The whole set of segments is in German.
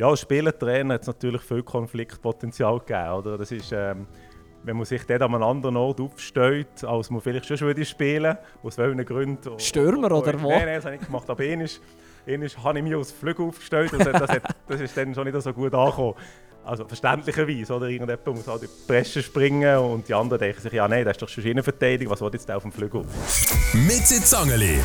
Ja, als Spielertrainer hat es natürlich viel Konfliktpotenzial gegeben. Oder? Das ist, ähm, wenn man sich dort an einem anderen Ort aufstellt, als man vielleicht schon würde spielen aus welchen Gründen. Stürmer oder wo? Nein, nein, das habe ich nicht gemacht. Aber einmal, einmal habe ich mich als Flügel aufgestellt und das, hat, das ist dann schon nicht so gut angekommen. Also verständlicherweise, oder? Irgendjemand muss halt in die Presse springen und die anderen denken sich, ja nein, das ist doch schon Innenverteidigung, was will jetzt auf dem Flügel? Mit Zangeli.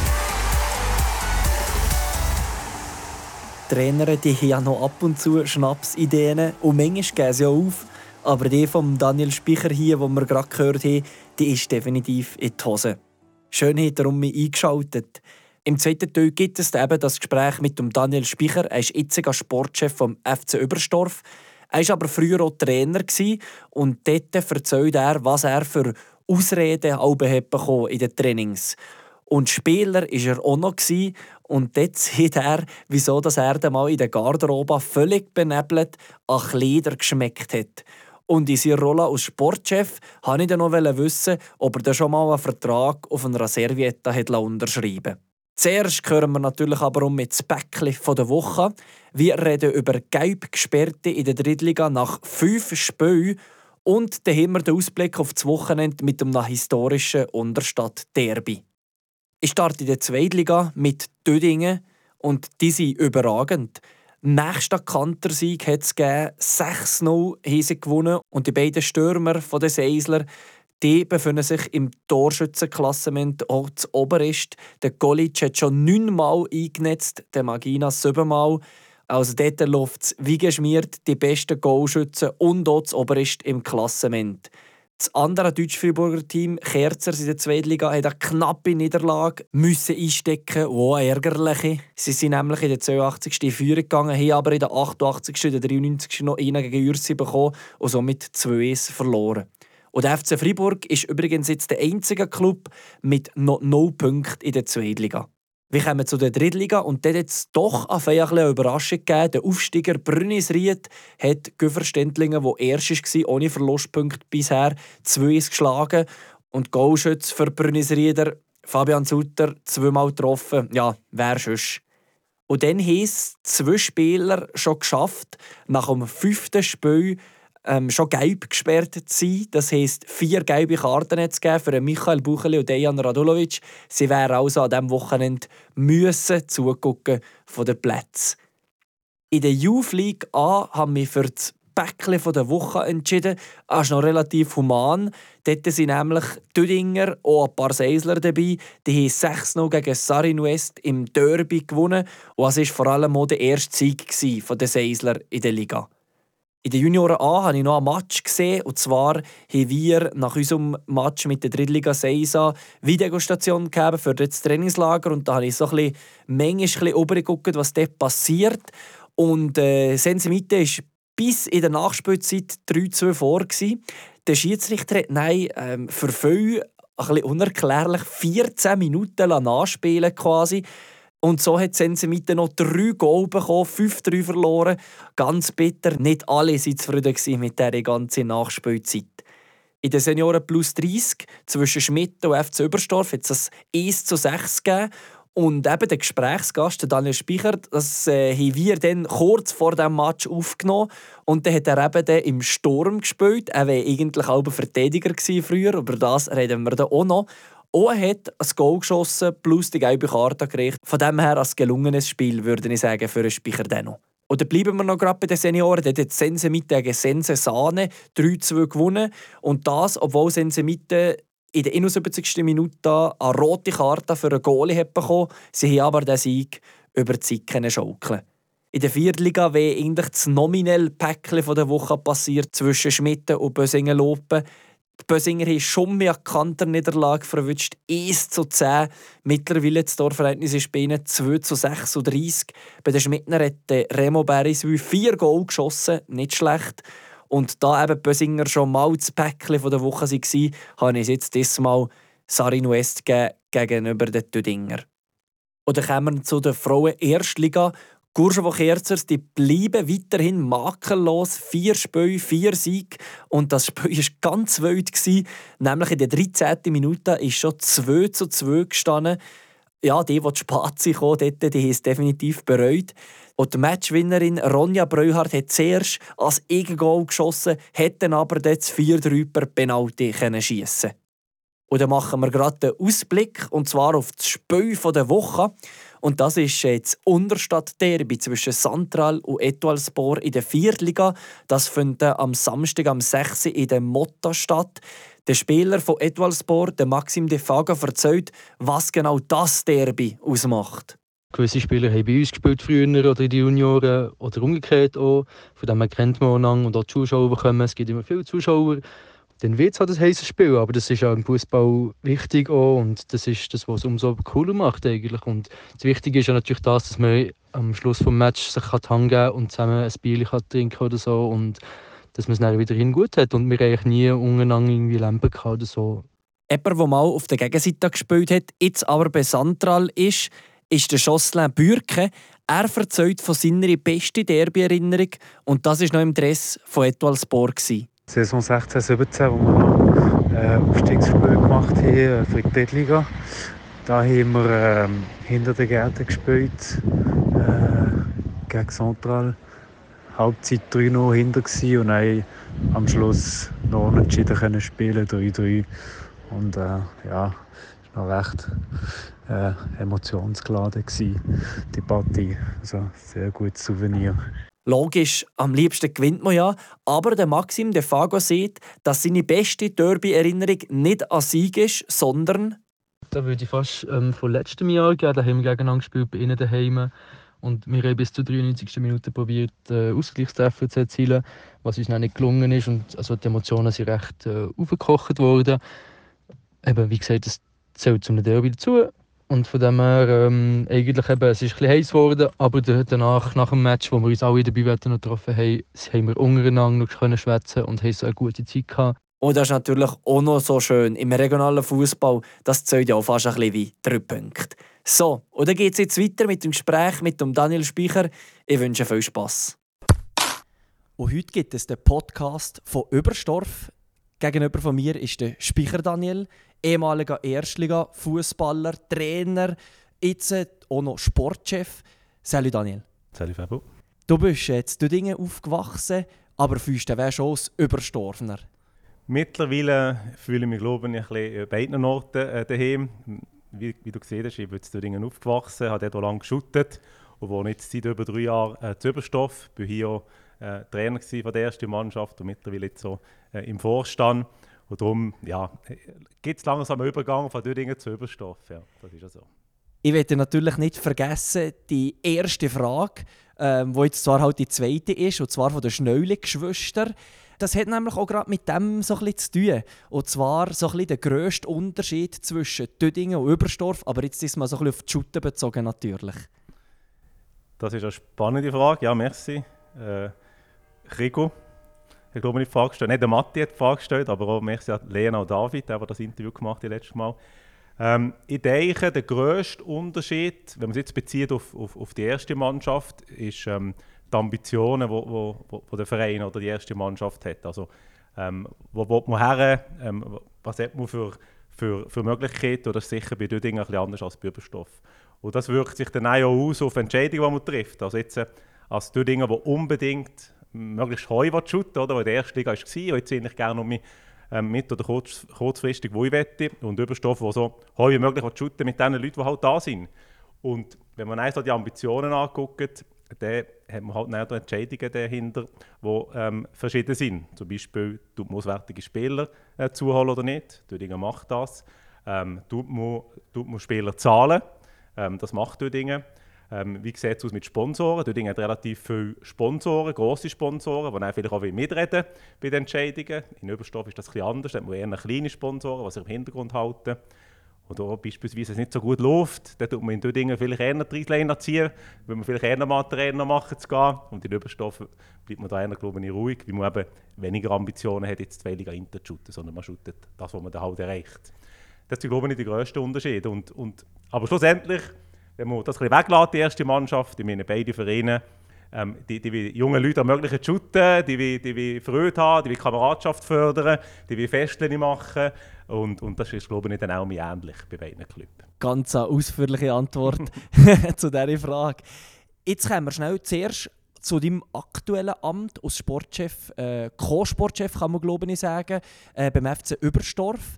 Trainer die haben ja noch ab und zu Schnapsideen und manchmal gehen sie ja auf. Aber die von Daniel Spicher hier, die wir gerade gehört haben, die ist definitiv in die Hose. Schön hat er um mich eingeschaltet. Im zweiten Teil gibt es eben das Gespräch mit Daniel Spicher. Er ist jetziger Sportchef vom FC Überstorf. Er war aber früher auch Trainer und dort erzählt er, was er für Ausreden in den Trainings und Spieler war er auch noch. Und dort sieht er, wieso dass er mal in der Garderobe völlig benebelt an Kleider geschmeckt hat. Und in seiner Rolle als Sportchef wollte ich dann noch wissen, ob er dann schon mal einen Vertrag auf einer Serviette hat unterschreiben Zuerst hören wir natürlich aber um mit das Päckchen der Woche. Wir reden über gelb Gesperrte in der Drittliga nach fünf Spielen und dann haben wir den Ausblick auf das Wochenende mit einem historischen Unterstadt-Derby. Ich starte in der Zweitliga mit Dödingen und die sind überragend. Nächster Kantersieg hat es gegeben. 6-0 haben gewonnen und die beiden Stürmer von den Seisler die befinden sich im Torschützenklassement auch zu Oberist. Der Golic hat schon neunmal eingenetzt, der Magina siebenmal. Also dort läuft es wie geschmiert die besten Goalschützen und auch zu Oberist im Klassement. Das andere Deutsch-Friburger Team, Kerzers in der Zweitliga, hat eine knappe Niederlage müssen einstecken Oh, ärgerliche. Sie sind nämlich in der 82. in Führung gegangen, haben aber in der 88. und der 93. noch einen gegen Ürsi bekommen und somit 2-1 verloren. Und der FC Fribourg ist übrigens jetzt der einzige Club mit noch 0 Punkten in der Zweitliga. Wir kommen zu der Drittliga und dort hat es doch eine Überraschung gegeben. Der Aufsteiger Brünnisried hat Güverständlingen, der erst war, ohne Verlustpunkt bisher, 2 geschlagen. Und Goalschütz für Brünnisrieder, Fabian Sutter, zweimal getroffen. Ja, wer sonst? Und dann haben es zwei Spieler schon geschafft, nach dem fünften Spiel ähm, schon gelb gesperrt zu sein. Das heisst, vier gelbe Karten zu geben für Michael Bucheli und Dejan Radulovic. Sie wären also an diesem Wochenende müssen zugucken von den Plätzen. In der Youth League A haben wir für das Päckchen der Woche entschieden. Das ist noch relativ human. Dort sind nämlich Düdinger und ein paar Seisler dabei. Die haben 6-0 gegen Sarin West im Derby gewonnen. Und das war vor allem auch der erste Sieg der Seisler in der Liga. In den Junioren A habe ich noch einen Match gesehen. Und zwar haben wir nach unserem Match mit der Drittliga Seisa Videostation gegeben für das Trainingslager. Und da habe ich so ein bisschen, manchmal ein was dort passiert. Und äh, Sensemite war bis in der Nachspielzeit 3-2 vor. Gewesen. Der Schiedsrichter hat nein, ähm, für viel ein bisschen unerklärlich 14 Minuten nachspielen quasi. Und so hat Sensemite noch drei Goal bekommen, 5-3 verloren. Ganz bitter. Nicht alle waren zufrieden mit dieser ganzen Nachspielzeit. In den Senioren plus 30 zwischen Schmidt und FC Überstorf hat es 1 zu 6 gegeben. Und eben der Gesprächsgast, Daniel Speicher, das äh, haben wir dann kurz vor dem Match aufgenommen. Und dann hat er eben dann im Sturm gespielt. Er war eigentlich auch ein Verteidiger früher, über das reden wir dann auch noch. Er hat ein Goal geschossen plus die gelbe Karte gekriegt. Von dem her ein gelungenes Spiel, würde ich sagen, für einen Speicher dennoch. Oder bleiben wir noch gerade bei den Senioren. Dort hat Sense Mitte gegen Sense Sahne 3-2 gewonnen. Und das, obwohl Sense Mitte in der 71. Minute eine rote Karte für einen Goalie hat bekommen. Sie haben aber den Sieg über die Zeit schaukeln. In der Viertliga wäre eigentlich das nominelle Päckchen der Woche passiert zwischen Schmitten und Bösingen-Lopen. Die Bösinger haben schon mehr Kanterniederlage verwünscht. 1 zu 10. Mittlerweile das Torverhältnis ist bei ihnen 2 zu 36. Bei den Schmidtner hat Remo Beriswil vier Goal geschossen. Nicht schlecht. Und da eben Bösinger schon mal das Päckchen der Woche waren, habe ich jetzt diesmal Sarin West gegenüber den Tüdinger. Oder kommen wir zu der Frauen-Erstliga. Courchevel Kerzers die bleiben weiterhin makellos. Vier Spiele, vier Siege. Und das Spiel war ganz wild. Nämlich in der 13. Minute ist schon 2 zu 2 gestanden. ja, die, die Spazi kommen, dort, die haben es definitiv bereut. Und die Matchwinnerin Ronja Breuhardt hat zuerst als Eigengoal geschossen, dann aber das 4-3 per Penalty schiessen Und dann machen wir gerade den Ausblick, und zwar auf das Spiel der Woche. Und das ist jetzt Unterstadt-Derby zwischen Santral und Etoile in der Viertliga. Das findet am Samstag am 6. in der Motta statt. Der Spieler von Etoile der Maxim De Faga, erzählt, was genau das Derby ausmacht. Gewisse Spieler haben bei uns gespielt früher oder in den Junioren oder umgekehrt auch. Von dem kennt man auch und auch die Zuschauer bekommen. Es gibt immer viele Zuschauer. Dann wird es halt ein heißes Spiel, aber das ist auch im Fußball wichtig auch und das ist das, was es umso cooler macht eigentlich. Und das Wichtige ist ja natürlich das, dass man am Schluss des Matches sich kann geben und zusammen ein Bier kann trinken oder so und dass man es dann wieder gut hat und wir eigentlich nie untereinander irgendwie Lampen oder so. Jemand, der mal auf der Gegenseite gespielt hat, jetzt aber bei Santral ist, ist der Jocelyn Bürke. Er erzählt von seiner besten Derby-Erinnerung und das war noch im Dress von Etoile Sport. Saison 16, 17, wo wir noch äh, Aufstiegsspiel gemacht haben äh, für die Drittliga. Da haben wir äh, hinter den Gärten gespielt, äh, gegen Central. Halbzeit 3-0 hinter und dann am Schluss noch unentschieden können spielen, 3-3. Und äh, ja, war noch recht äh, emotionsgeladen, gewesen, die Partie. Also sehr gutes Souvenir. Logisch, am liebsten gewinnt man ja, aber der Maxim De Fago sieht, dass seine beste Derby-Erinnerung nicht an Sieg ist, sondern... Da würde ich fast ähm, von letztem Jahr gehen, da haben wir gegeneinander gespielt bei ihnen daheim und wir haben bis zur 93. Minute probiert, äh, Ausgleichstreffer zu erzielen, was uns noch nicht gelungen ist und also die Emotionen sind recht äh, aufgekocht worden. Eben, wie gesagt, das zählt zum Derby dazu und von dem her, ähm, eigentlich eben, es ist ein bisschen heiß geworden, aber danach, nach dem Match, wo wir uns alle dabei noch getroffen haben, haben wir untereinander noch können schwätzen und haben so eine gute Zeit gehabt. Und das ist natürlich auch noch so schön. Im regionalen Fußball, das zählt ja auch fast ein bisschen wie drei Punkte. So, und dann geht es jetzt weiter mit dem Gespräch mit dem Daniel Speicher. Ich wünsche viel Spass. Und heute gibt es den Podcast von Überstorf. Gegenüber von mir ist der Speicher Daniel ehemaliger Erstliga-Fußballer, Trainer, jetzt auch noch Sportchef. Salut Daniel. Salut Fabio. Du bist jetzt in Dingen aufgewachsen, aber fühlst du schon als Überstorfener? Mittlerweile fühle ich mich, glaube ich, ein bisschen beiden Orten äh, daheim. Wie, wie, du gesehen hast, ich bin in Dingen aufgewachsen, habe dort lange geschuttet und wohne jetzt seit über drei Jahren äh, zu Überstoff. Ich war hier äh, Trainer von der ersten Mannschaft und mittlerweile jetzt so äh, im Vorstand. Und darum ja, gibt es langsam einen Übergang von Düdingen zu Überstoff. Ja, das ist ja so. Ich werde natürlich nicht vergessen, die erste Frage, ähm, wo jetzt zwar halt die zweite ist, und zwar von den Schneulig-Geschwistern. Das hat nämlich auch gerade mit dem so ein zu tun. Und zwar so ein der grösste Unterschied zwischen Düdingen und Überstorf, aber jetzt ist mal so ein auf die Schutte bezogen natürlich. Das ist eine spannende Frage, ja, merci. Äh, Rico, ich glaube, die Frage gestellt. Nicht der Matti hat die Frage gestellt, aber auch an Lena und David, der das Interview gemacht hat letztes Mal. Ähm, ich denke, der grösste Unterschied, wenn man es jetzt bezieht auf, auf, auf die erste Mannschaft, ist ähm, die Ambitionen, die wo, wo, wo der Verein oder die erste Mannschaft hat. Also, ähm, wo will man her? Ähm, was hat man für, für, für Möglichkeiten? Oder ist sicher bei Dödingen ein bisschen anders als bei Überstoff. Und das wirkt sich dann auch aus auf Entscheidungen, die man trifft. Also jetzt äh, als Dödingen, wo unbedingt möglichst heu shooten oder? In der ersten Liga war, und jetzt sehe ich gerne mich ähm, mit- oder kurz, kurzfristig, wo ich wette. Und Überstoff, wo so heu wie möglich shooten mit den Leuten, die halt da sind. Und wenn man so die Ambitionen anguckt, dann hat man halt auch Entscheidungen dahinter, die ähm, verschieden sind. Zum Beispiel, tut man auswärtige Spieler äh, zuholen oder nicht? Dödingen macht das. Ähm, tut, man, tut man Spieler zahlen? Ähm, das macht Dödingen. Ähm, wie sieht es aus mit Sponsoren? Dort hat relativ viele Sponsoren, grosse Sponsoren, die dann vielleicht auch mitreden bei den Entscheidungen. In Überstoff ist das etwas anders, da hat man eher kleine Sponsoren, die sich im Hintergrund halten. Oder beispielsweise, es nicht so gut läuft, dann tut man in Dingen vielleicht eher die Reisliner ziehen, weil man vielleicht eher mal Trainer machen zu gehen. Und in Überstoff bleibt man da eher, glaube ich, ruhig, weil man eben weniger Ambitionen hat, jetzt zwei Inter zu shooten, sondern man shootet das, was man dann halt erreicht. Das ist, glaube ich, der grösste Unterschied. Und, und, aber schlussendlich wenn man das ein bisschen weglässt, die erste Mannschaft, ich meine, beide Vereine ähm, die, die will junge Leute ermöglichen zu shooten, die will, die will Freude haben, die will Kameradschaft fördern, die will Festchen machen. Und, und das ist, glaube ich, dann auch ähnlich bei beiden Clubs. Ganz eine ausführliche Antwort zu dieser Frage. Jetzt kommen wir schnell zuerst zu deinem aktuellen Amt als Sportchef, äh, Co-Sportchef kann man glaube ich sagen, äh, beim FC Überstorf.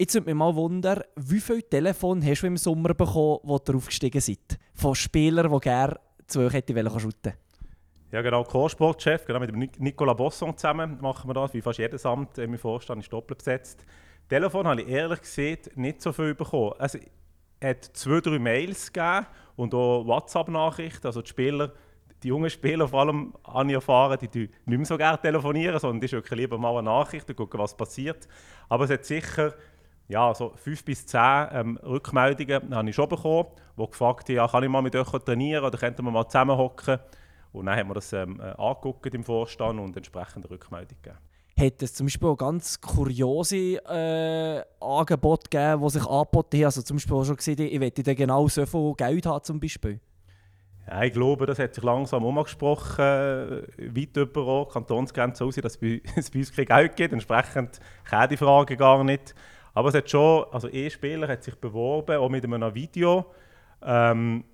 Jetzt würde mich mal wundern, wie viele Telefone hast du im Sommer bekommen, wo ihr aufgestiegen seid? Von Spielern, die gerne zu euch hätten shooten ja, genau, Co-Sportchef, genau, mit dem Nicolas Bosson zusammen machen wir das, wie fast jedes Amt im Vorstand ist doppelt besetzt. Telefon habe ich ehrlich gesagt nicht so viel bekommen. Also, es hat zwei, drei Mails gegeben und auch WhatsApp-Nachrichten. Also die Spieler, die jungen Spieler vor allem, habe ich erfahren, die, nicht mehr so gerne telefonieren, sondern die schicken lieber mal eine Nachricht und gucken, was passiert. Aber es hat sicher ja, so fünf bis zehn ähm, Rückmeldungen habe ich schon bekommen, die gefragt haben, ja, kann ich mal mit euch trainieren oder könnten wir mal zusammenhocken. Und dann haben wir das ähm, äh, angeguckt im Vorstand und entsprechende Rückmeldung gegeben hat es zum Beispiel auch ganz kuriose äh, Angebote gegeben, die sich angeboten haben. Also zum Beispiel auch schon gesehen, ich möchte genau so viel Geld haben zum Beispiel. Ja, ich glaube, das hat sich langsam umgesprochen, äh, weit über die Kantonsgrenze aus, dass es bei uns kein Geld gibt. Entsprechend kenne die Frage gar nicht. Aber es hat schon, also E-Spieler hat sich beworben, auch mit einem Video. Ähm,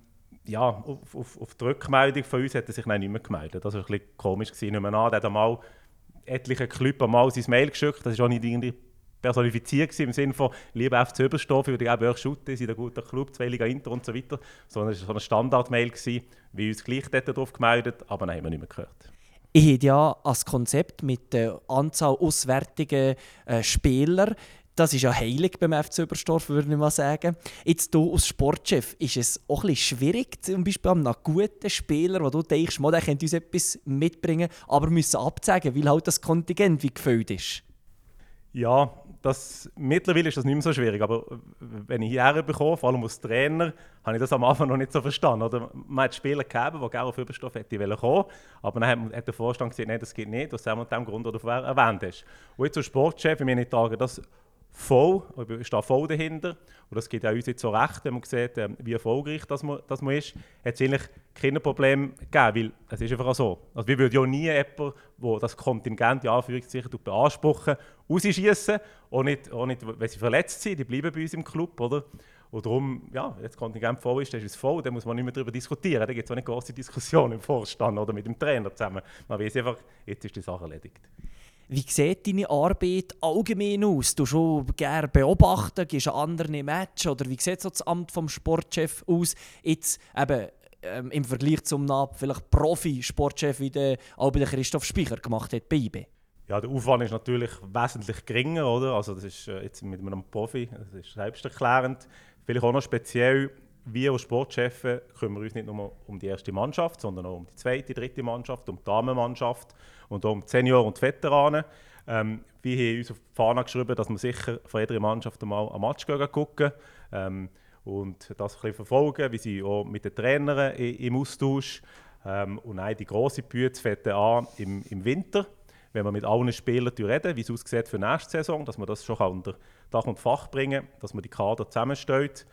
ja, auf, auf, auf die Rückmeldung von uns hat er sich dann nicht mehr gemeldet. Das war ein bisschen komisch. Gewesen. Nicht mehr an. Der hat einmal etliche Clubs einmal sein Mail geschickt. Das war auch nicht irgendwie personifiziert im Sinne von «Lieber FC Oberstoff, ich würde euch shooten, sind ein guter Club, zwei Liga Inter und so weiter». Sondern es war so eine Standard-Mail, wie uns gleich darauf gemeldet, aber dann haben wir nicht mehr gehört. Ich habe ja als Konzept mit der Anzahl auswärtiger äh, Spieler das ist ja heilig beim FC Überstorf, würde ich mal sagen. Jetzt du als Sportchef, ist es auch ein bisschen schwierig, zum Beispiel einem guten Spieler, wo du denkst, der könnte uns etwas mitbringen, aber müssen abzeigen, weil halt das Kontingent wie gefüllt ist. Ja, das, mittlerweile ist das nicht mehr so schwierig, aber wenn ich hierher bekomme, vor allem als Trainer, habe ich das am Anfang noch nicht so verstanden. Oder man hat Spieler gegeben, die gerne auf Überstoff hätte kommen aber dann hat, der Vorstand gesagt, nein, das geht nicht, aus dem und dem Grund, den du erwähnt hast. Und jetzt als Sportchef, ich meine, ich das voll, ich stehe voll dahinter. Und das geht auch uns jetzt so recht, wenn man sieht, ähm, wie erfolgreich das man, das man ist. Hat es eigentlich keine Probleme gegeben, weil es ist einfach so. Also wir würden ja nie jemanden, der das Kontingent in Anführungszeichen beanspruchen, rausschießen. Auch nicht, auch nicht, wenn sie verletzt sind, die bleiben bei uns im Club, oder? Und darum, ja, wenn das Kontingent voll ist, dann ist es voll, dann muss man nicht mehr darüber diskutieren. Da gibt es auch eine große Diskussion im Vorstand oder mit dem Trainer zusammen. Man weiß einfach, jetzt ist die Sache erledigt. Wie sieht deine Arbeit allgemein aus? Du schon gerne beobachten, gehst an andere Matches oder wie sieht so das Amt vom Sportchef aus? Jetzt eben ähm, im Vergleich zum NAB vielleicht Profi-Sportchef, wie der auch Christoph Speicher gemacht hat bei IB. Ja, der Aufwand ist natürlich wesentlich geringer, oder? Also das ist äh, jetzt mit einem Profi, das ist selbsterklärend. Vielleicht auch noch speziell, wir als Sportchefs kümmern uns nicht nur um die erste Mannschaft, sondern auch um die zweite, dritte Mannschaft, um die Damenmannschaft und auch um die Senior und die Veteranen. Ähm, wir haben uns auf die Fahne geschrieben, dass wir sicher von jeder Mannschaft einmal ein Match gucken ähm, und das ein bisschen verfolgen. Wir sind auch mit den Trainern im Austausch. Ähm, und nein, die grosse Bühne fängt an im, im Winter, wenn wir mit allen Spielern reden, wie es aussieht für die nächste Saison, dass man das schon unter Dach und Fach bringen kann, dass man die Kader zusammenstellt.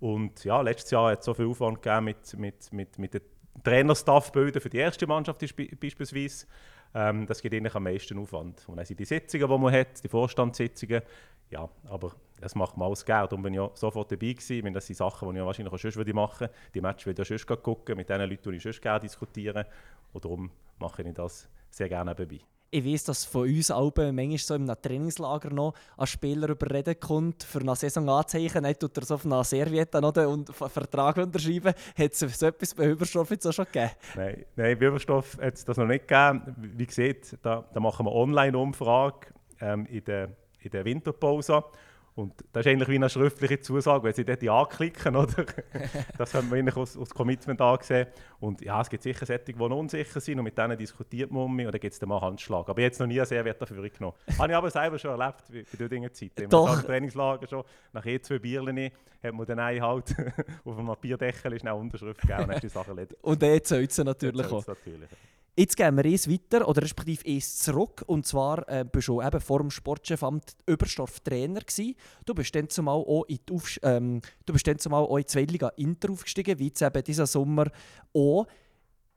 Und ja, letztes Jahr hat es so viel Aufwand gegeben mit, mit, mit, mit den Trainerstaff bilden für die erste Mannschaft beispielsweise. Ähm, das geht eigentlich am meisten Aufwand. Und dann sind die Sitzungen, die man hat, die Vorstandssitzungen, ja, aber das macht man alles Geld. Und bin ja sofort dabei gewesen, wenn das sind Sachen, die ich wahrscheinlich auch sonst machen würde. Die Matches würde ich sonst gucken, mit den Leuten, die ich sonst gerne diskutieren. Und darum mache ich das sehr gerne dabei ich weiß, dass von uns Alben manchmal so im Trainingslager noch ein Spieler überreden kommt, für eine Saison anzeichnen. Dann tut er so auf einer Serviette noch einen Vertrag unterschreiben. Hat es so etwas bei Überstoff jetzt auch schon gegeben? Nein, nein bei Überstoff hat es das noch nicht gegeben. Wie gesagt, da, da machen wir Online-Umfrage ähm, in, der, in der Winterpause. Und das ist eigentlich wie eine schriftliche Zusage, wenn sie dort ja anklicken, oder? das haben wir eigentlich aus, aus Commitment angesehen. Und ja, es gibt sicher solche, die unsicher sind und mit denen diskutiert man und dann gibt es dann mal Handschlag. Aber jetzt noch nie einen Serviette dafür genommen. Habe ich aber selber schon erlebt, bei dieser Dinge Zeit. Im Trainingslager schon, nach je zwei Bierchen hat man dann halt auf einem Bierdeckel ist eine Unterschrift gegeben und hat die Sache erledigt. Und dann zählt sie natürlich auch. Natürlich. Jetzt gehen wir eins weiter, oder respektive eins zurück. Und zwar äh, bist du eben vor dem Sportchefamt Überstorf Trainer gewesen. Du bist dann zumal auch in die, Aufs ähm, du bist dann zumal auch in die Zweitliga Inter aufgestiegen, wie jetzt eben dieser Sommer auch.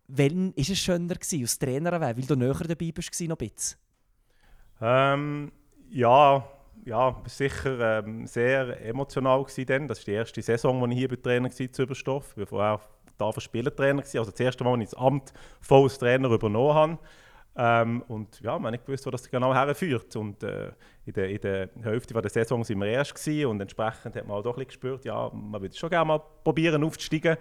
Wann war es schöner gewesen, als Trainer, weil du näher dabei warst, noch ein bisschen? Ähm, ja, ja, sicher ähm, sehr emotional gewesen. Das ist die erste Saison, als ich hier bei Trainer war zu Überstoff. Ich war vorher da Spielertrainer gewesen. Also das erste Mal, als ich das Amt voll als Trainer übernommen habe. Ähm, und ja, man nicht gewusst, wo das genau herführt. Und äh, in, der, in der Hälfte der Saison waren wir erst gewesen, und entsprechend hat man auch doch ein gespürt, ja, man würde schon gerne mal probieren aufzusteigen.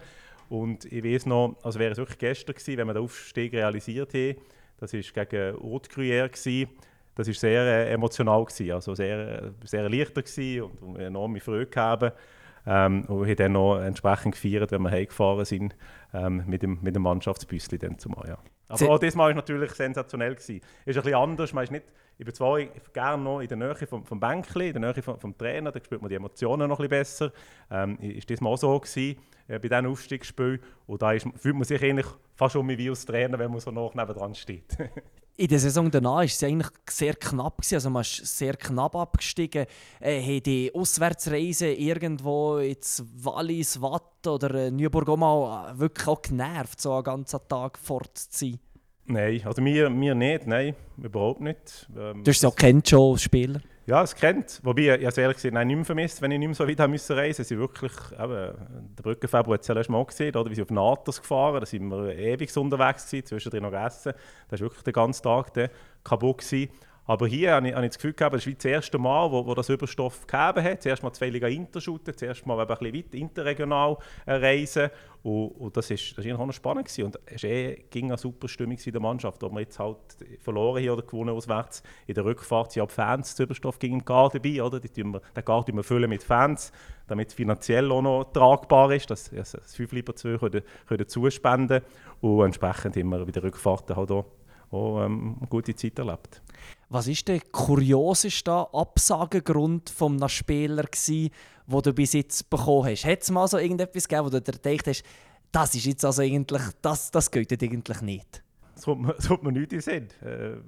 Und ich weiß noch, also wäre es wirklich gestern gewesen, wenn wir den Aufstieg realisiert haben. Das war gegen Haute Gruyère. Gewesen. Das war sehr äh, emotional, gewesen, also sehr, sehr leichter gewesen und, und enorme Freude gehabt. Ähm, und wir haben dann noch entsprechend gefeiert, wenn wir heimgefahren sind ähm, mit, dem, mit dem Mannschaftsbüsschen dann zumal, ja. Aber auch diesmal war natürlich sensationell. Gewesen. Ist ein bisschen anders. Man ist nicht, ich bin zwar gerne noch in der Nähe vom, vom Bänkli, in der Nähe vom, vom Trainer, da spürt man die Emotionen noch ein bisschen besser. Ähm, ist das mal so gewesen, äh, bei diesem Aufstiegsspiel. Und da ist, fühlt man sich eigentlich fast schon wie als Trainer, wenn man so nach nebenan steht. in der Saison danach war es eigentlich sehr knapp. Gewesen. Also man ist sehr knapp abgestiegen. Äh, die Auswärtsreise irgendwo ins Wallis, Watt oder äh, Nürburg auch mal wirklich auch genervt, so einen ganzen Tag fort zu sein? Nein, also mir, mir nicht, nein, überhaupt nicht. Ähm, du hast es auch kennt schon als Spieler? Ja, es kennt. Wobei, ich habe ehrlich gesagt nicht mehr vermisst, wenn ich nicht mehr so weit reisen musste. Sie wirklich, eben, der Brückenfebruar hat es ja Mal gesehen, oder, wie sie auf Natos gefahren da sind wir ewig unterwegs gewesen, zwischendrin noch gegessen. Da war wirklich den ganzen Tag kaputt gewesen. Aber hier habe ich, habe ich das Gefühl gehabt, das ist das erste Mal, wo, wo das Überstoff gegeben hat. Zuerst mal zwei Liga Interschuten, zuerst mal ein bisschen weit interregional reisen. Und, und das, ist, das ist noch spannend gewesen. Und es eh, ging eine super Stimmung in der Mannschaft. Ob wir jetzt halt verloren hier oder gewonnen auswärts, in der Rückfahrt sind auch Fans zu Überstoff gegen den Gar dabei. Oder? Die wir, den Gar wir füllen mit Fans, damit es finanziell auch noch tragbar ist, dass das 5 lieber 2 können, können zuspenden Und entsprechend haben wir bei der Rückfahrt halt auch, auch ähm, eine gute Zeit erlebt. Was war der kurioseste Absagegrund von einem Spieler, den du bis jetzt bekommen hast? Hat es mal so irgendetwas gegeben, wo du dir gedacht hast, das ist jetzt also eigentlich, das, das geht eigentlich nicht? Das kommt mir, das kommt mir nicht in. Äh,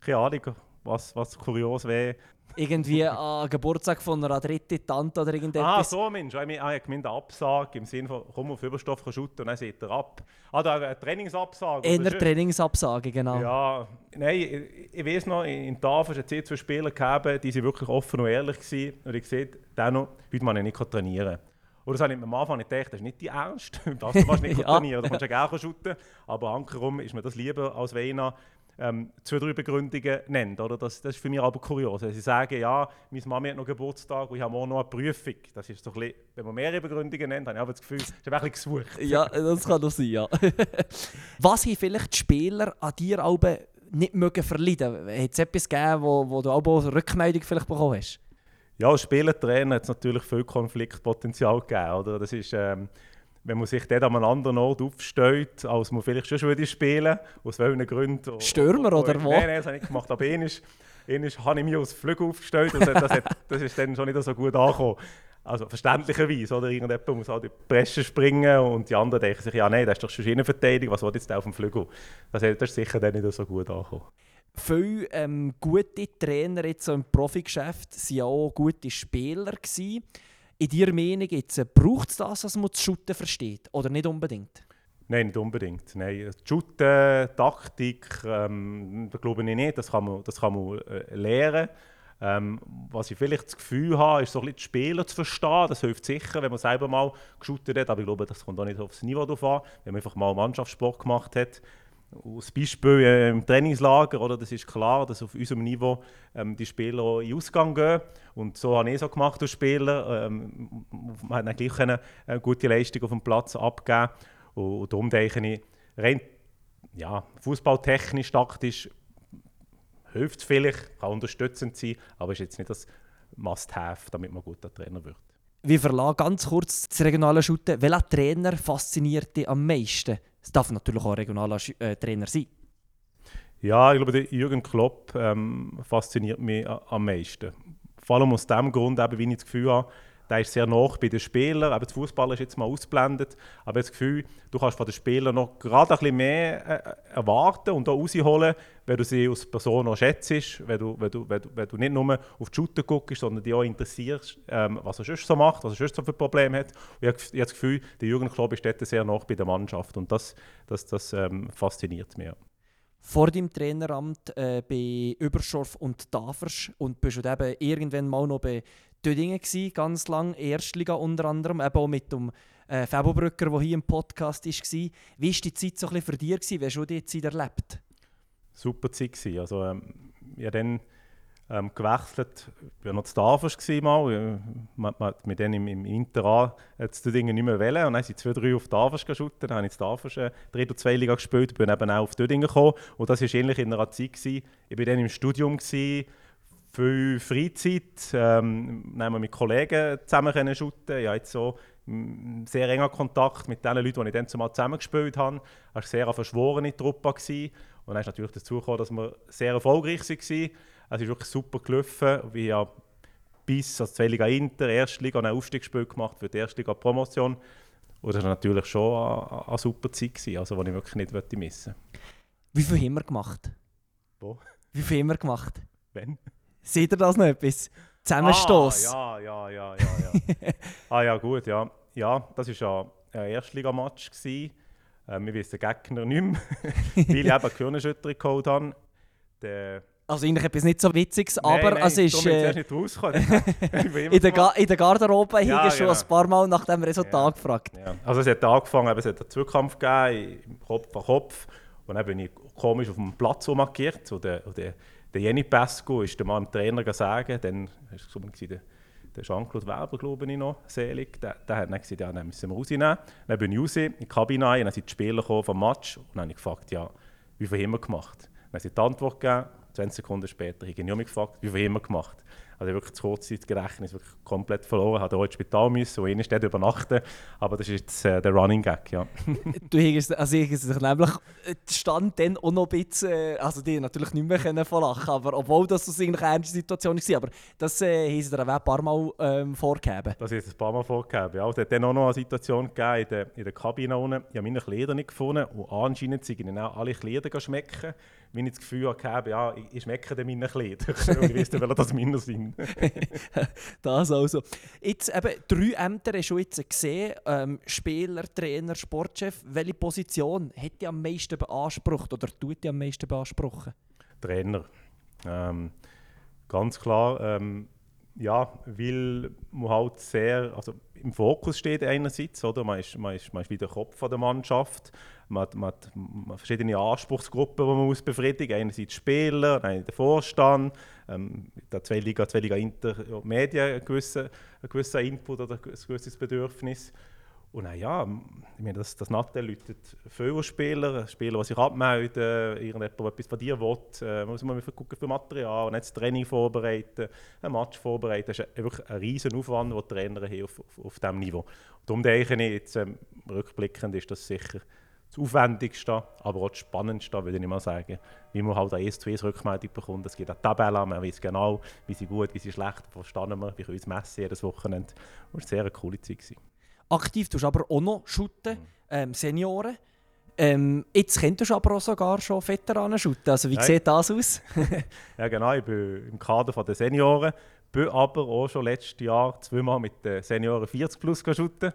keine Ahnung, was, was kurios wäre irgendwie an Geburtstag von einer dritten Tante oder irgendetwas. Ah, so Mensch. Ich habe gemeint, eine Absage im Sinne von, komm auf Überstoff shooten und dann seht ihr ab. Ah, da eine Trainingsabsage. Eine Trainingsabsage, genau. Ja, nein, ich, ich weiß noch, in Tafel hat es zwei Spieler gegeben, die sind wirklich offen und ehrlich waren. Und ich sehe, dennoch, heute man nicht trainieren oder das habe ich am Anfang nicht gedacht, das ist nicht die Ernst. Das kannst du nicht ja. trainieren, da kannst du ja gerne shooten. Aber ankerum ist mir das lieber, als einer ähm, zwei, drei Begründungen nennt. Oder? Das, das ist für mich aber kurios. Wenn sie sagen, ja, meine Mami hat noch Geburtstag und ich habe morgen noch eine Prüfung. Das ist so ein bisschen, wenn man mehrere Begründungen nennt, habe ich aber das Gefühl, es ist ein bisschen gesucht. ja, das kann doch sein, ja. Was haben vielleicht die Spieler an dir auch nicht mögen verleiden? Hat es etwas gegeben, wo, wo du auch eine Rückmeldung vielleicht bekommen hast? Ja, als Spielertrainer hat es natürlich viel Konfliktpotenzial gegeben. Oder? Das ist, ähm, wenn man sich dort an einem anderen Ort aufstellt, als man vielleicht schon würde spielen aus welchen Gründen. Stürmer oder was? Nein, nein, das habe ich gemacht. Aber einmal, einmal habe ich mich als Flügel aufgestellt und das, hat, das ist dann schon nicht so gut angekommen. Also verständlicherweise, oder? Irgendjemand muss halt in die Presse springen und die anderen denken sich, ja nein, das ist doch schon Innenverteidigung, was will jetzt auf dem Flügel? Das, das ist sicher dann nicht so gut angekommen. Viele ähm, gute Trainer jetzt so im Profigeschäft waren auch gute Spieler. Gewesen. In deiner Meinung jetzt, äh, braucht es das, dass man das Shooten versteht? Oder nicht unbedingt? Nein, nicht unbedingt. Nein, Shooten, Taktik, ähm, glaube ich nicht. Das kann man, das kann man äh, lernen. Ähm, was ich vielleicht das Gefühl habe, ist so ein bisschen die Spieler zu verstehen. Das hilft sicher, wenn man selber mal geshootet hat. Aber ich glaube, das kommt auch nicht aufs Niveau drauf an. Wenn man einfach mal Mannschaftssport gemacht hat, als Beispiel äh, im Trainingslager, oder, das ist klar, dass auf unserem Niveau ähm, die Spieler in den Ausgang gehen. Und so habe ich es so gemacht als Spieler. Ähm, man dann gleich eine, eine gute Leistung auf dem Platz abgeben. Und, und darum denke ich, rein ja, fußballtechnisch, taktisch hilft es vielleicht, kann unterstützend sein, aber ist jetzt nicht das Must-Have, damit man guter Trainer wird. Wir verlassen ganz kurz das regionale Shooten. Welcher Trainer fasziniert dich am meisten? Es darf natürlich auch ein regionaler äh, Trainer sein. Ja, ich glaube, der Jürgen Klopp ähm, fasziniert mich am meisten. Vor allem aus dem Grund, eben, wie ich das Gefühl habe, der ist sehr nah bei den Spielern. Aber der Fußballer ist jetzt mal ausblendet. Aber ich habe das Gefühl, du kannst von den Spielern noch gerade ein bisschen mehr äh, erwarten und auch rausholen, wenn du sie als Person auch schätzt, wenn du, wenn du, wenn du, wenn du nicht nur auf die Shooter guckst, sondern dich auch interessierst, ähm, was er sonst so macht, was er sonst so für Probleme hat. Und ich habe, das Gefühl, der Klopp ist dort sehr nah bei der Mannschaft und das, das, das ähm, fasziniert mich. Vor deinem Traineramt äh, bei Überschorf und Tafers und bist du eben irgendwann mal noch bei Dödingen gsi, ganz lang, Erstliga unter anderem, eben auch mit dem äh, Fabo-Brücker, der hier im Podcast war. Wie war die Zeit so für dich? Gewesen? Wie hast du die Zeit erlebt? Super Zeit gewesen. Also, ähm, habe dann ähm, gewechselt, ich war noch zu gewesen mal, äh, man, man hat mich im, im Inter zu Dödingen nicht mehr wählen und dann sind zwei, drei auf Tafers geschaut, dann habe ich zu Tafers äh, Dritt- und Zweitliga gespielt, bin eben auch auf Dödingen gekommen und das war ähnlich in einer Zeit, gewesen. ich war dann im Studium, gewesen, viel Freizeit, ähm, mit Kollegen zusammen können shooten. Ich habe jetzt so sehr enger Kontakt mit den Leuten, die ich dann zumal zusammengespielt habe. Es war sehr eine verschworene Truppe. Gewesen. Und dann ist natürlich dazu gekommen, dass wir sehr erfolgreich waren. Es ist wirklich super gelaufen. Wir haben bis als Zweitliga Inter, Erstliga, ein Aufstiegsspiel gemacht für die Erstliga Promotion. Und das war natürlich schon eine, eine super Zeit, gewesen, also, die ich wirklich nicht missen wollte. Wie viel haben wir gemacht? Wo? Wie viel haben wir gemacht? Wenn? Seht ihr das noch etwas? Zusammenstoß. Ah, ja, ja, ja, ja, ja. ah ja, gut, ja. Ja, das war ja ein Erstligamatch. gewesen. Ähm, wir wissen den Gegner nicht mehr, weil ich eben Gehirnerschütterung geholt habe. Der, Also eigentlich etwas nicht so Witziges, Nein, aber nein, es ist bin ich äh, nicht. Ich in, der Ga in der Garderobe Ja, ja, schon genau. ein paar Mal nach dem Resultat Ja. gefragt. Ja. Also es hat angefangen, eben, es hat einen Zweikampf gegeben, Kopf an Kopf. Und dann bin ich komisch auf dem Platz markiert. Und der, der, der Jenny Pesco ist der Mann dem Trainer gesagt, dann war es so, der, der Jean-Claude Werber, glaube ich noch, selig, der, der hat dann gesagt, ja, dann müssen wir rausnehmen. Dann bin ich raus in die Kabine rein, dann sind die Spieler vom Match und dann habe ich gefragt, ja, wie viel haben wir gemacht? Dann haben sie die Antwort gegeben, 20 Sekunden später habe ich mich gefragt, wie viel haben wir gemacht? Also ich habe wirklich das Kurzzeitgedächtnis wirklich komplett verloren, habe auch ins Spital müssen und in dort übernachten. Aber das ist jetzt äh, der Running Gag, ja. Du hast also ich sich nämlich äh, stand dann auch noch ein bisschen, äh, also die natürlich nicht mehr können von lachen, aber obwohl das so eigentlich eine ernste Situation war, aber das äh, haben sie dir auch ein paar Mal ähm, vorgegeben. Das ist ein paar Mal vorgegeben. Ja, es hat dann auch noch eine Situation gegeben in der, in der Kabine unten. Ich habe meine Kleider nicht gefunden und anscheinend sind ihnen auch alle Kleider schmecken. Wenn ich das Gefühl hatte, ja, ich, ich schmecke dann meine Kleider. und ich wusste, welche das meine sind. Das also. Jetzt eben, drei Ämter hast du jetzt gesehen. Ähm, Spieler, Trainer, Sportchef. Welche Position hat dich am meisten beansprucht oder tut dich am meisten beanspruchen? Trainer. Ähm, ganz klar, ähm, ja, weil man halt sehr, also im Fokus steht einerseits, oder? Man, ist, man, ist, man ist wie der Kopf der Mannschaft, man hat, man hat man hat verschiedene Anspruchsgruppen, die man muss befriedigen. Einerseits Spieler, dann der Vorstand, ähm, der zwei Liga, zwei Liga Inter, ja, die Medien, ein gewisser, ein gewisser Input oder ein gewisses Bedürfnis. Und dann, ja, ich meine, das, das Nattel läutet viele Spieler, Spieler, die sich abmelden, irgendjemand, der etwas von dir will, äh, muss man gucken für Material, und jetzt Training vorbereiten, ein Match vorbereiten. Das ist wirklich ein riesen Aufwand, den Trainer haben auf, auf, auf diesem Niveau. Und darum denke ich, jetzt, ähm, rückblickend ist das sicher das Aufwendigste, aber auch das Spannendste, würde ich mal sagen. Wie man halt eine 1 zu 1 Rückmeldung bekommt. Es gibt eine Tabelle, man weiß genau, wie sie gut, wie sie schlecht, verstanden wir, wir können uns messen jedes Wochenende. Und es war eine sehr coole Zeit. Gewesen. Aktiv tust du aber auch noch shooten, ähm, Senioren. Ähm, jetzt könntest du aber auch sogar schon Veteranen shooten. Also wie Nein. sieht das aus? Ja, genau. Ich bin im Kader der Senioren, bin aber auch schon letztes Jahr zweimal mit den Senioren 40 plus shooten.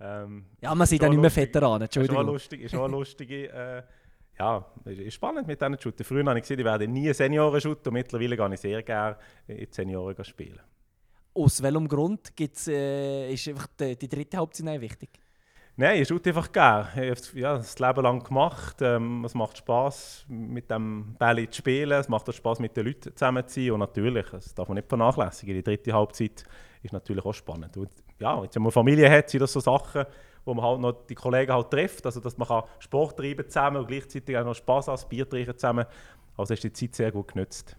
Ähm, ja, man sieht ja schon nicht mehr lustig. Veteranen, ist schon eine Entschuldigung. lustige, ist schon eine lustige äh, ja, ist ist spannend mit diesen Shooten. Früher habe ich gesehen, ich werde nie Senioren shooten und mittlerweile gehe ich sehr gerne in die Senioren spielen. Aus welchem Grund gibt's, äh, ist einfach die, die dritte Halbzeit wichtig? Nein, ich shoote einfach gerne. Ich habe es ja, das Leben lang gemacht. Ähm, es macht Spass, mit dem Bälle zu spielen. Es macht auch Spass, mit den Leuten zusammen zu sein. Und natürlich, das darf man nicht vernachlässigen, die dritte Halbzeit ist natürlich auch spannend. Und ja, jetzt, wenn man Familie hat, sind das so Sachen, wo man halt noch die Kollegen halt trifft. Also, dass man kann Sport treiben zusammen und gleichzeitig auch noch Spass hat, Bier trinken zusammen. Also ist die Zeit sehr gut genutzt.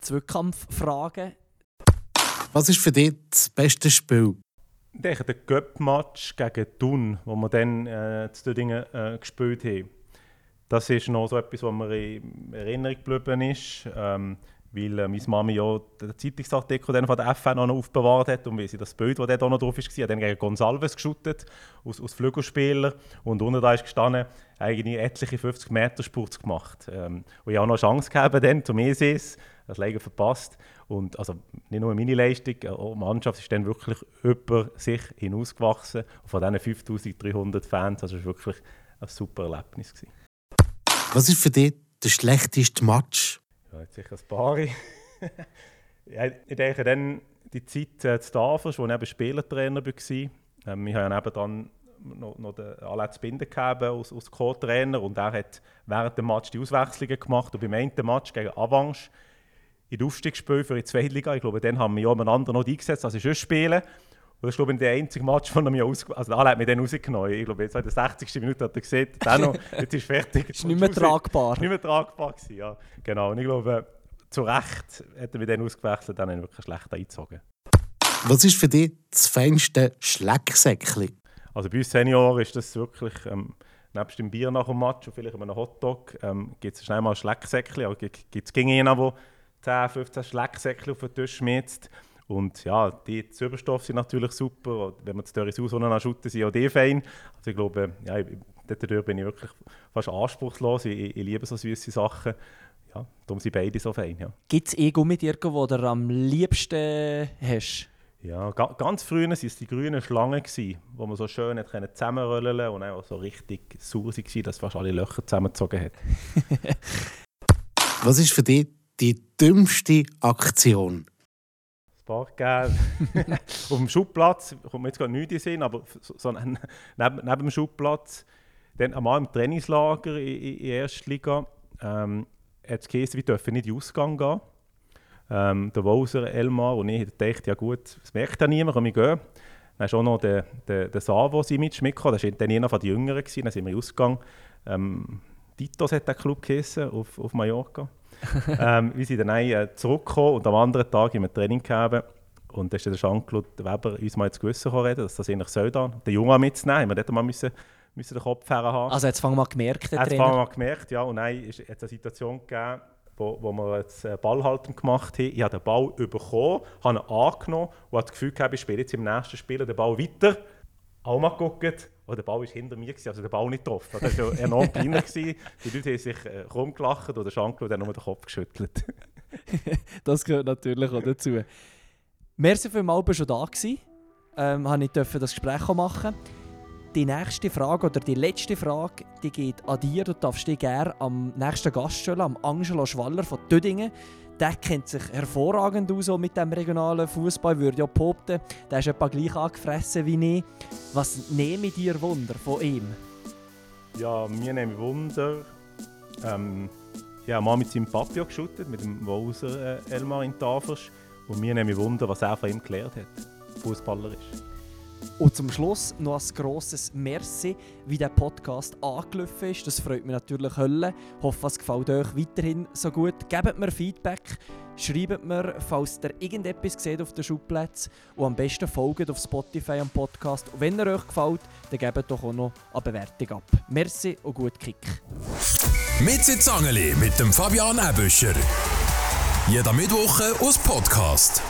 Zweikampffrage. Was ist für dich das beste Spiel? Ich denke, der Cup-Match gegen Thun, wo wir dann äh, zu Dödingen äh, gespielt haben, das ist noch so etwas, was mir in Erinnerung geblieben ist. Ähm, weil äh, meine Mami ja den Zeitungsartikel von der FN noch aufbewahrt hat und wie sie das Bild, das da noch drauf war, hat dann gegen Gonsalves geschüttet, aus, aus Flügelspieler und unten da ist gestanden, eigentlich etliche 50 Meter Spurz gemacht. Ähm, und ich habe noch eine Chance gegeben dann zum ESEs, das leider verpasst. Und also nicht nur meine Leistung, auch die Mannschaft ist dann wirklich über sich hinausgewachsen. Und von diesen 5300 Fans, also es war wirklich ein super Erlebnis. Gewesen. Was ist für dich der schlechteste Match? Ja, jetzt sicher ein paar. ja, ich denke dann die Zeit äh, zu Tafels, wo ich eben Spielertrainer war. Ähm, wir haben ja dann noch, noch den Alex Binder als, als Co-Trainer und er hat während dem Match die Auswechslungen gemacht und beim einen Match gegen Avanche in Aufstiegsspiel für die Zweitliga, ich glaube, dann haben wir ja einander noch eingesetzt, als ich schon spielen. Und das ist, glaube ich, der einzige Match, von mir aus, also der hat mich dann rausgenommen. Ich glaube, jetzt in der 60. Minute hat er gesehen, Dano, jetzt ist fertig. ist nicht mehr tragbar. Nicht mehr tragbar gewesen, ja. Genau, und ich glaube, zu Recht hat er mich dann ausgewechselt, dann wirklich schlecht eingezogen. Was ist für dich das feinste Schlecksäckchen? Also bei uns Senioren ist das wirklich, ähm, nebst dem Bier nach dem Match und vielleicht einem Hotdog, ähm, gibt es schnell mal ein Schlecksäckchen. Aber gibt es gegen jemanden, der 10, 15 Schlecksäckchen auf den Tisch schmiert. Und ja, die Zwiebelstoffe sind natürlich super. Wenn man die Dörris aus schütten, sind auch die fein. Also ich glaube, ja, dort bin ich wirklich fast anspruchslos. Ich, ich liebe so süße Sachen. Ja, darum sind beide so fein. Ja. Gibt es eh Gummidierke, die du am liebsten hast? Ja, ga, ganz früher waren es die grünen Schlangen, die man so schön zusammenrollen konnte und auch so richtig sauer waren, dass fast alle Löcher zusammengezogen hat. Was ist für dich die dümmste Aktion? Das Parkgeld. Auf dem Schubplatz kommt mir jetzt gar nichts in den Sinn, aber so, neben, neben dem Schubplatz, dann einmal im Trainingslager in, in, in der ersten Liga, ähm, hat es geheißen, wir dürfen nicht in den Ausgang gehen. Ähm, der Walser Elmar und ich dachten, ja gut, das merkt ja niemand, kann ich gehen. Dann ist auch noch der, der, der Savo mitgekommen, das war dann einer den Jüngeren, dann sind wir ausgegangen. Ähm, Titos hat der Club geheißen, auf, auf Mallorca. ähm, wir sind dann äh, zurückgekommen und am anderen Tag im Training gehabt. Und dann ist der Jean-Claude Weber uns mal ins Gewissen reden, dass das eigentlich soll dann. Den Jungen mitzunehmen, wir dort mal müssen, müssen den Kopf haben. Also jetzt fangen wir gemerkt, der Jetzt fangen wir gemerkt, ja. Und dann ist es eine Situation gegeben, wo, wo wir jetzt Ballhalten gemacht haben. Ich habe den Ball bekommen, habe ihn angenommen und habe das Gefühl gehabt, ich spiele jetzt im nächsten Spiel den Ball weiter. Auch mal geguckt, und der Ball war hinter mir, also der Ball nicht getroffen. Das war enorm kleiner. Die Leute haben sich äh, rumgelacht und der Jean-Claude hat nur den Kopf geschüttelt. das gehört natürlich auch dazu. Merci für mal schon da gewesen. Ähm, ich durfte das Gespräch machen die nächste Frage oder die letzte Frage, die geht an dir. Du darfst dich gerne am nächsten Gast stellen, am Angelo Schwaller von Tödingen. Der kennt sich hervorragend aus mit dem regionalen Fußball, würde ja behaupten. Der ist etwa gleich angefressen wie ich. Was nehme ich dir Wunder von ihm? Ja, mir nehme ich Wunder. Ähm, ich habe mal mit seinem Papi geschüttet, mit dem Walser äh, Elmar in Tafers. Und mir nehme ich Wunder, was er von ihm gelernt hat, fußballerisch. Und zum Schluss noch ein grosses Merci, wie der Podcast angelaufen ist. Das freut mich natürlich Hölle. Ich hoffe, es gefällt euch weiterhin so gut. Gebt mir Feedback, schreibt mir, falls ihr irgendetwas seht auf den Schubplätzen und am besten folgt auf Spotify am Podcast. Und wenn er euch gefällt, dann gebt doch auch noch eine Bewertung ab. Merci und gut Kick. Mit Zangeli mit dem Fabian Ebüscher. Jeder Mittwoche aus Podcast.